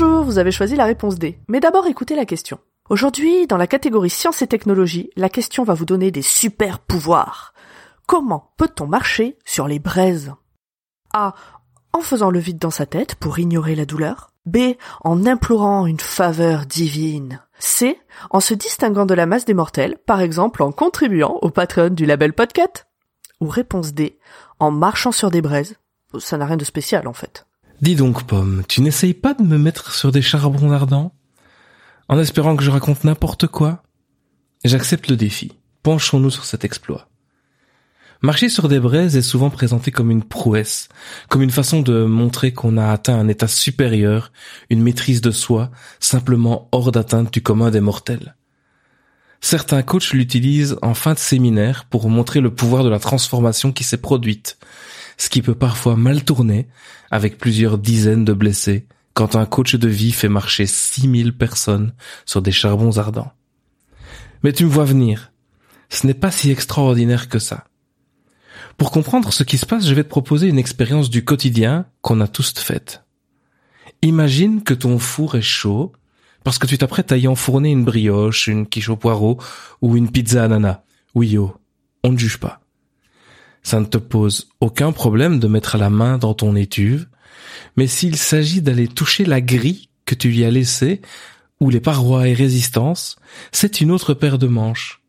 Bonjour, vous avez choisi la réponse D. Mais d'abord écoutez la question. Aujourd'hui, dans la catégorie sciences et technologies, la question va vous donner des super pouvoirs. Comment peut-on marcher sur les braises? A. En faisant le vide dans sa tête pour ignorer la douleur. B. En implorant une faveur divine. C. En se distinguant de la masse des mortels, par exemple en contribuant au patron du label Podcat. Ou réponse D. En marchant sur des braises. Ça n'a rien de spécial en fait. Dis donc, Pomme, tu n'essayes pas de me mettre sur des charbons ardents? En espérant que je raconte n'importe quoi? J'accepte le défi. Penchons-nous sur cet exploit. Marcher sur des braises est souvent présenté comme une prouesse, comme une façon de montrer qu'on a atteint un état supérieur, une maîtrise de soi, simplement hors d'atteinte du commun des mortels. Certains coachs l'utilisent en fin de séminaire pour montrer le pouvoir de la transformation qui s'est produite, ce qui peut parfois mal tourner avec plusieurs dizaines de blessés quand un coach de vie fait marcher 6000 personnes sur des charbons ardents. Mais tu me vois venir. Ce n'est pas si extraordinaire que ça. Pour comprendre ce qui se passe, je vais te proposer une expérience du quotidien qu'on a tous faite. Imagine que ton four est chaud parce que tu t'apprêtes à y enfourner une brioche, une quiche au poireau ou une pizza ananas. Oui, yo, on ne juge pas. Ça ne te pose aucun problème de mettre la main dans ton étuve, mais s'il s'agit d'aller toucher la grille que tu y as laissée, ou les parois et résistances, c'est une autre paire de manches.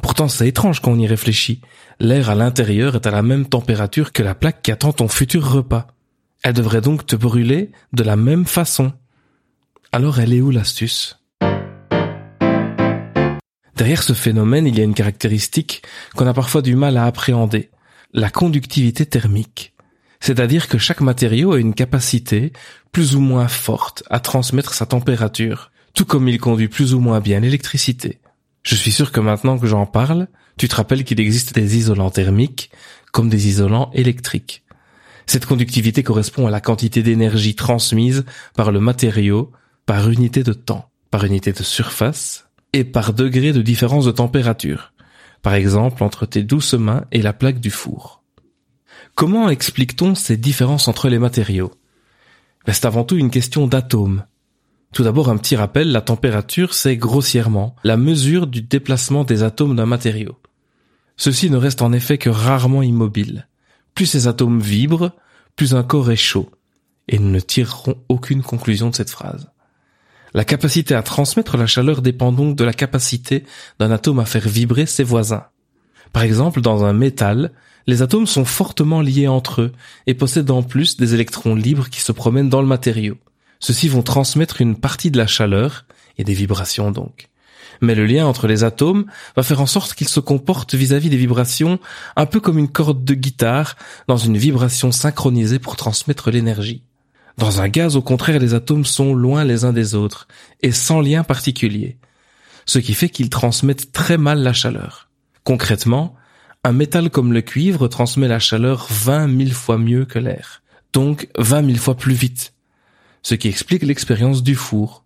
Pourtant c'est étrange quand on y réfléchit. L'air à l'intérieur est à la même température que la plaque qui attend ton futur repas. Elle devrait donc te brûler de la même façon. Alors elle est où l'astuce? Derrière ce phénomène, il y a une caractéristique qu'on a parfois du mal à appréhender la conductivité thermique. C'est-à-dire que chaque matériau a une capacité plus ou moins forte à transmettre sa température, tout comme il conduit plus ou moins bien l'électricité. Je suis sûr que maintenant que j'en parle, tu te rappelles qu'il existe des isolants thermiques comme des isolants électriques. Cette conductivité correspond à la quantité d'énergie transmise par le matériau par unité de temps, par unité de surface et par degré de différence de température par exemple entre tes douces mains et la plaque du four. Comment explique-t-on ces différences entre les matériaux? Ben, C'est avant tout une question d'atomes. Tout d'abord un petit rappel, la température c'est grossièrement la mesure du déplacement des atomes d'un matériau. Ceux-ci ne restent en effet que rarement immobiles. Plus ces atomes vibrent, plus un corps est chaud. Et nous ne tirerons aucune conclusion de cette phrase. La capacité à transmettre la chaleur dépend donc de la capacité d'un atome à faire vibrer ses voisins. Par exemple, dans un métal, les atomes sont fortement liés entre eux et possèdent en plus des électrons libres qui se promènent dans le matériau. Ceux-ci vont transmettre une partie de la chaleur, et des vibrations donc. Mais le lien entre les atomes va faire en sorte qu'ils se comportent vis-à-vis des vibrations un peu comme une corde de guitare dans une vibration synchronisée pour transmettre l'énergie. Dans un gaz, au contraire, les atomes sont loin les uns des autres et sans lien particulier, ce qui fait qu'ils transmettent très mal la chaleur. Concrètement, un métal comme le cuivre transmet la chaleur vingt mille fois mieux que l'air, donc vingt mille fois plus vite, ce qui explique l'expérience du four.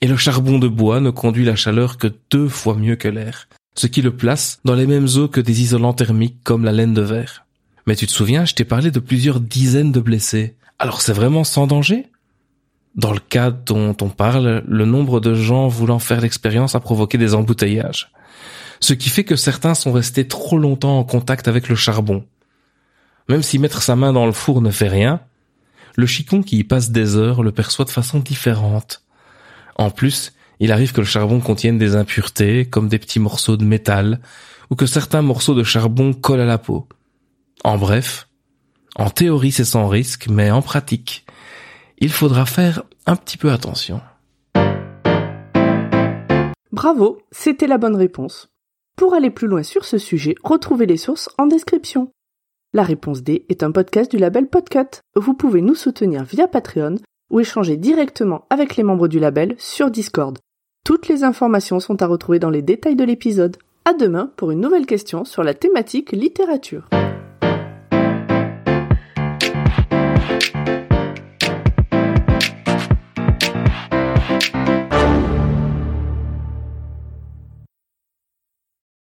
Et le charbon de bois ne conduit la chaleur que deux fois mieux que l'air, ce qui le place dans les mêmes eaux que des isolants thermiques comme la laine de verre. Mais tu te souviens, je t'ai parlé de plusieurs dizaines de blessés. Alors c'est vraiment sans danger? Dans le cas dont on parle, le nombre de gens voulant faire l'expérience a provoqué des embouteillages. ce qui fait que certains sont restés trop longtemps en contact avec le charbon. Même si mettre sa main dans le four ne fait rien, le chicon qui y passe des heures le perçoit de façon différente. En plus, il arrive que le charbon contienne des impuretés, comme des petits morceaux de métal, ou que certains morceaux de charbon collent à la peau. En bref, en théorie c'est sans risque, mais en pratique, il faudra faire un petit peu attention. Bravo, c'était la bonne réponse. Pour aller plus loin sur ce sujet, retrouvez les sources en description. La réponse D est un podcast du label Podcut. Vous pouvez nous soutenir via Patreon ou échanger directement avec les membres du label sur Discord. Toutes les informations sont à retrouver dans les détails de l'épisode. À demain pour une nouvelle question sur la thématique littérature.